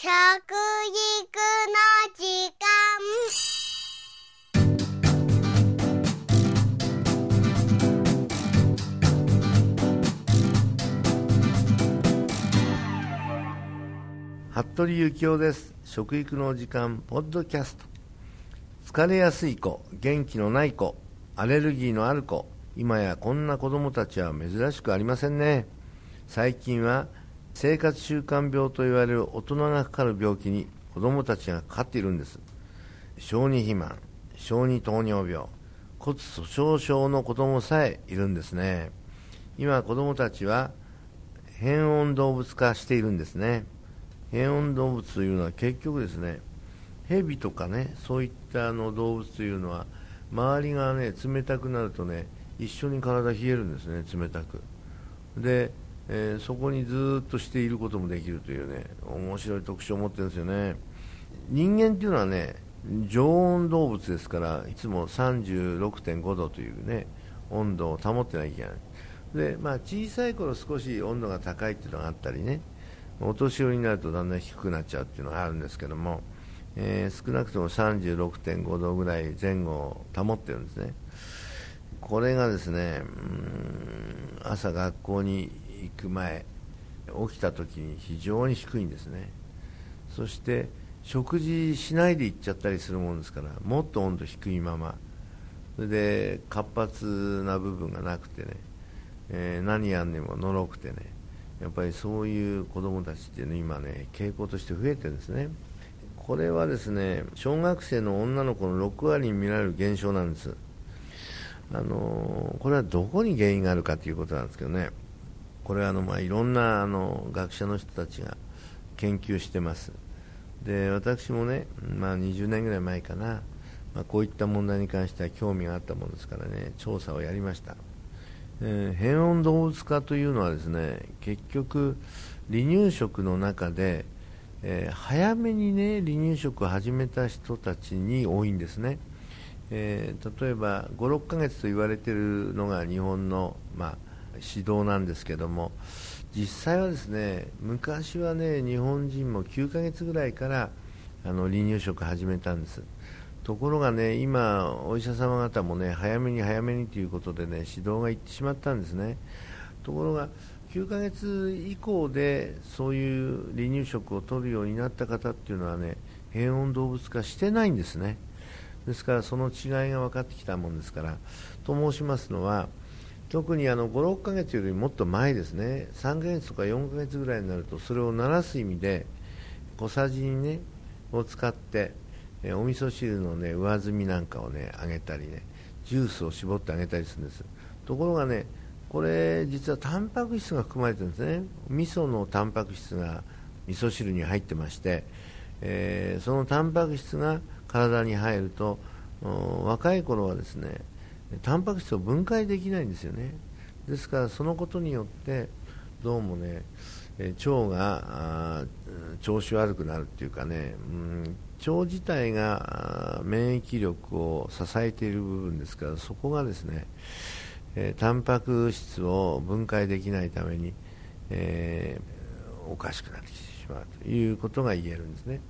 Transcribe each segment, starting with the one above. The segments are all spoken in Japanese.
食育の時間。服部幸男です。食育の時間ポッドキャスト。疲れやすい子元気のない子アレルギーのある子今やこんな子供たちは珍しくありませんね。最近は生活習慣病と言われる大人がかかる病気に子供たちがかかっているんです。小児肥満小児糖尿病骨粗鬆症の子供さえいるんですね。今子供たちは変温動物化しているんですね。変温動物というのは結局ですね蛇とかねそういったあの動物というのは周りがね冷たくなるとね一緒に体冷えるんですね冷たく。で、えーそこにずっとしていることもできるというね面白い特徴を持ってるんですよね。人間っていうのはね常温動物ですからいつも36.5度というね温度を保ってなきゃいけない。で、まあ、小さい頃少し温度が高いっていうのがあったりねお年寄りになるとだんだん低くなっちゃうっていうのがあるんですけども、えー少なくとも36.5度ぐらい前後を保ってるんですね。これがですね朝学校に行く前起きた時に非常に低いんですね。そして食事しないで行っちゃったりするもんですからもっと温度低いまま。それで活発な部分がなくてね、えー何やんでものろくてねやっぱりそういう子供たちっていうのは今ね傾向として増えてるんですね。これはですね小学生の女の子の6割に見られる現象なんです。あのこれはどこに原因があるかということなんですけどね。これはあの、まあ、いろんなあの学者の人たちが研究してます。で私もね、まあ、20年ぐらい前かな、まあ、こういった問題に関しては興味があったものですからね調査をやりました、えー変温動物化というのはですね結局離乳食の中で、えー早めにね離乳食を始めた人たちに多いんですね、えー例えば56ヶ月と言われているのが日本の、まあ、指導なんですけども実際はですね昔はね日本人も9ヶ月ぐらいからあの離乳食始めたんです。ところがね今、お医者様方もね早めに早めにということでね指導がいってしまったんですね。ところが9ヶ月以降でそういう離乳食を取るようになった方っていうのはね変温動物化してないんですね。ですからその違いが分かってきたもんですからと申しますのは特にあの5、6ヶ月よりもっと前ですね。3ヶ月とか4ヶ月ぐらいになるとそれを慣らす意味で小さじにねを使ってえお味噌汁のね上澄みなんかをねあげたりねジュースを絞ってあげたりするんです。ところがねこれ実はタンパク質が含まれてるんですね。味噌のタンパク質が味噌汁に入ってまして、えーそのタンパク質が体に入ると若い頃はですねタンパク質を分解できないんですよねですからそのことによってどうもねえ腸が調子悪くなるっていうかね、うん、腸自体が免疫力を支えている部分ですからそこがですね、えタンパク質を分解できないために、えーおかしくなってしまうということが言えるんですね。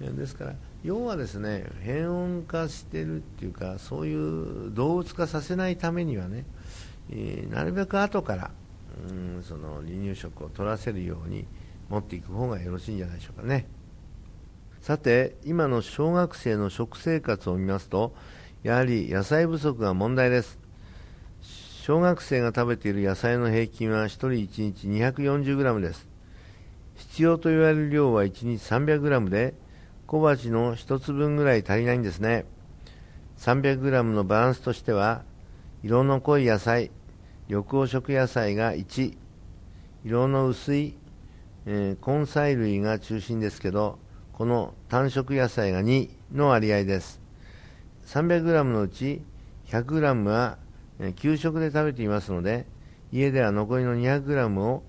ですから要はですね変温化しているっていうかそういう動物化させないためにはね、えーなるべく後からうんその離乳食を取らせるように持っていく方がよろしいんじゃないでしょうかね。さて今の小学生の食生活を見ますとやはり野菜不足が問題です。小学生が食べている野菜の平均は1人1日 240g です。必要と言われる量は1日 300g で小鉢の1つ分ぐらい足りないんですね。300g のバランスとしては色の濃い野菜緑黄色野菜が1色の薄い、えー根菜類が中心ですけどこの単色野菜が2の割合です。300g のうち 100g はえ給食で食べていますので家では残りの 200g を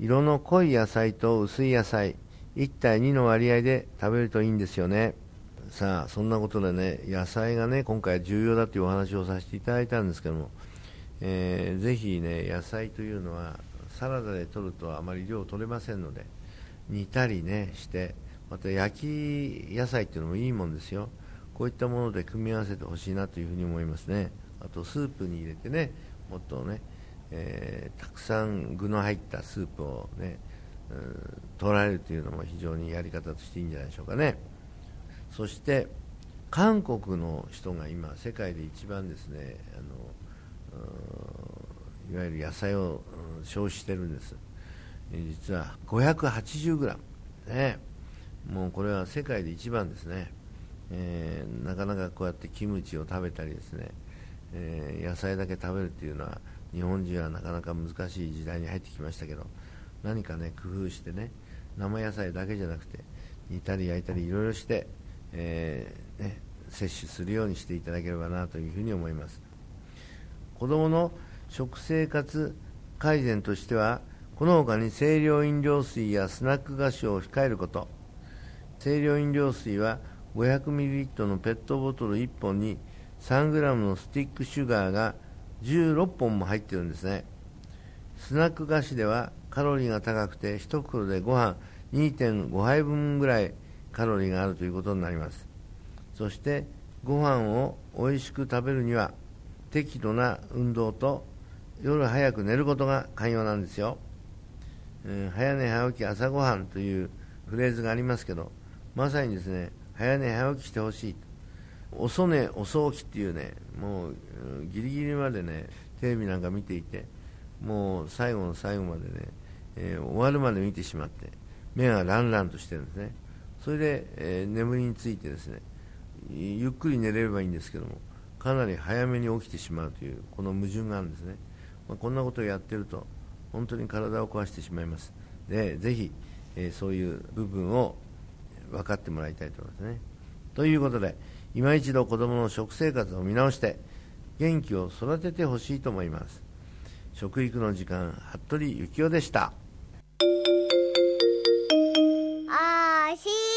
色の濃い野菜と薄い野菜1対2の割合で食べるといいんですよね。さあそんなことでね野菜がね今回重要だというお話をさせていただいたんですけども、えーぜひね野菜というのはサラダで取るとあまり量取れませんので煮たりねしてまた焼き野菜っていうのもいいもんですよ。こういったもので組み合わせてほしいなというふに思いますね。あとスープに入れてねもっとね、えー、たくさん具の入ったスープをね、うん、取られるというのも非常にやり方としていいんじゃないでしょうかね。そして韓国の人が今世界で一番ですねあのいわゆる野菜を消費してるんです。実は 580g ね。もうこれは世界で一番ですね、えー、なかなかこうやってキムチを食べたりですね、えー、野菜だけ食べるっていうのは日本人はなかなか難しい時代に入ってきましたけど何かね工夫してね生野菜だけじゃなくて煮たり焼いたりいろいろして、えー、ね、摂取するようにしていただければなというふうに思います。子どもの食生活改善としてはこの他に清涼飲料水やスナック菓子を控えること。清涼飲料水は 500ml のペットボトル1本に 3g のスティックシュガーが16本も入ってるんですね。スナック菓子ではカロリーが高くて1袋でご飯2.5杯分ぐらいカロリーがあるということになります。そしてご飯を美味しく食べるには適度な運動と夜早く寝ることが肝要なんですよ、えー、早寝早起き朝ごはんというフレーズがありますけどまさにですね早寝早起きしてほしい遅寝遅起きっていうねもうギリギリまでねテレビなんか見ていてもう最後の最後までね、えー、終わるまで見てしまって目がランランとしてるんですねそれで、えー、眠りについてですねゆっくり寝れればいいんですけどもかなり早めに起きてしまうというこの矛盾があるんですね、まあ、こんなことをやってると本当に体を壊してしまいますでぜひ、えー、そういう部分を分かってもらいたいと思いますね。ということで、今一度子どもの食生活を見直して、元気を育ててほしいと思います。食育の時間服部幸男でした。おしい